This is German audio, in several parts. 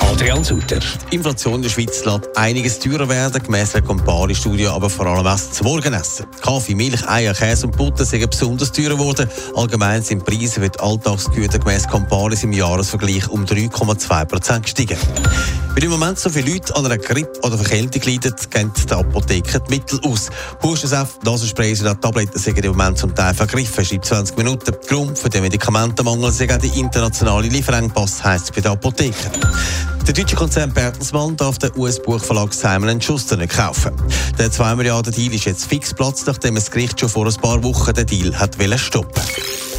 Adrian Sutter. Inflation in der Schweiz lässt einiges teurer werden, gemäss einer Campari-Studie, aber vor allem was zum Morgenessen. Kaffee, Milch, Eier, Käse und Butter sind besonders teuer geworden. Allgemein sind Preise für die Alltagsgüter gemäss Campari im Jahresvergleich um 3,2% gestiegen. Weil im Moment so viele Leute an einer Grippe oder Verkältung leiden, gehen die Apotheken die Mittel aus. Hustensaft, Nasensprays und Tabletten sind im Moment zum Teil vergriffen, schreibt 20 Minuten. Grund für den Medikamentenmangel sind die internationale Lieferengpass, heisst es bei den Apotheken. Der deutsche Konzern Bertelsmann darf den US-Buchverlag Simon Schuster nicht kaufen. Der 2 Milliarden Deal ist jetzt fix Platz, nachdem das Gericht schon vor ein paar Wochen den Deal hat stoppen die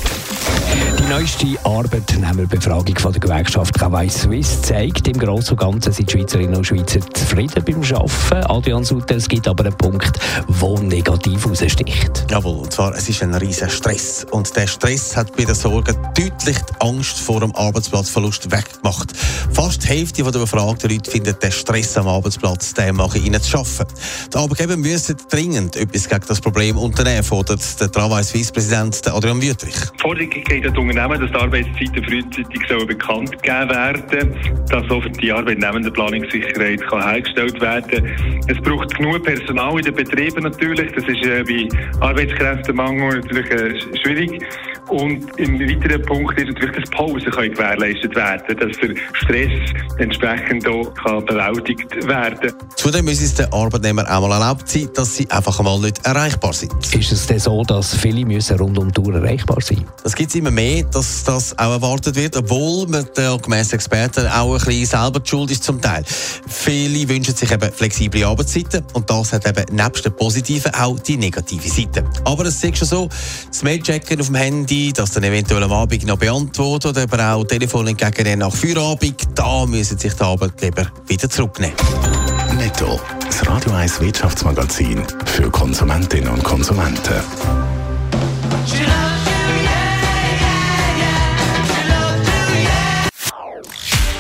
neueste Arbeitnehmerbefragung von der Gewerkschaft Travail Suisse zeigt, im Großen und Ganzen sind die Schweizerinnen und Schweizer zufrieden beim Arbeiten. Adrian Sutter, es gibt aber einen Punkt, der negativ heraussticht. Jawohl, und zwar, es ist ein riesiger Stress. Und der Stress hat bei den Sorgen deutlich die Angst vor dem Arbeitsplatzverlust weggemacht. Fast die Hälfte der befragten Leute findet den Stress am Arbeitsplatz, den mache ihnen zu schaffen. Die Arbeitgeber müssen dringend etwas gegen das Problem unternehmen, fordert der Travail Suisse-Präsident Adrian Wüttrich. Die Forderung geht an die Unternehmen, dass die Arbeitszeiten frühzeitig sollen bekannt gegeben werden dass auch die arbeitnehmende Planungssicherheit kann hergestellt werden Es braucht genug Personal in den Betrieben natürlich. Das ist äh, bei Arbeitskräftemangel natürlich äh, schwierig. Und im weiteren Punkt ist natürlich, dass Pausen können gewährleistet werden dass der Stress entsprechend auch kann bewältigt werden Zudem müssen es den Arbeitnehmern auch mal erlaubt sein, dass sie einfach mal nicht erreichbar sind. Ist es denn so, dass viele müssen rund um die Uhr erreichbar sein Das gibt es immer mehr, dass das auch erwartet wird, obwohl man der gemäss Experten auch ein bisschen selber die Schuld ist zum Teil. Viele wünschen sich eben flexible Arbeitszeiten und das hat eben nebst der positiven auch die negative Seite. Aber es ist schon so, das Mailchecken auf dem Handy, das dann eventuell am Abend noch beantwortet oder aber auch Telefon entgegennehmen nach Feierabend, da müssen sich die Arbeitgeber wieder zurücknehmen. Netto, das Radio 1 Wirtschaftsmagazin für Konsumentinnen und Konsumenten.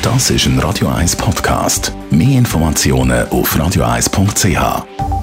Das ist ein Radio 1 Podcast. Mehr Informationen auf radio1.ch.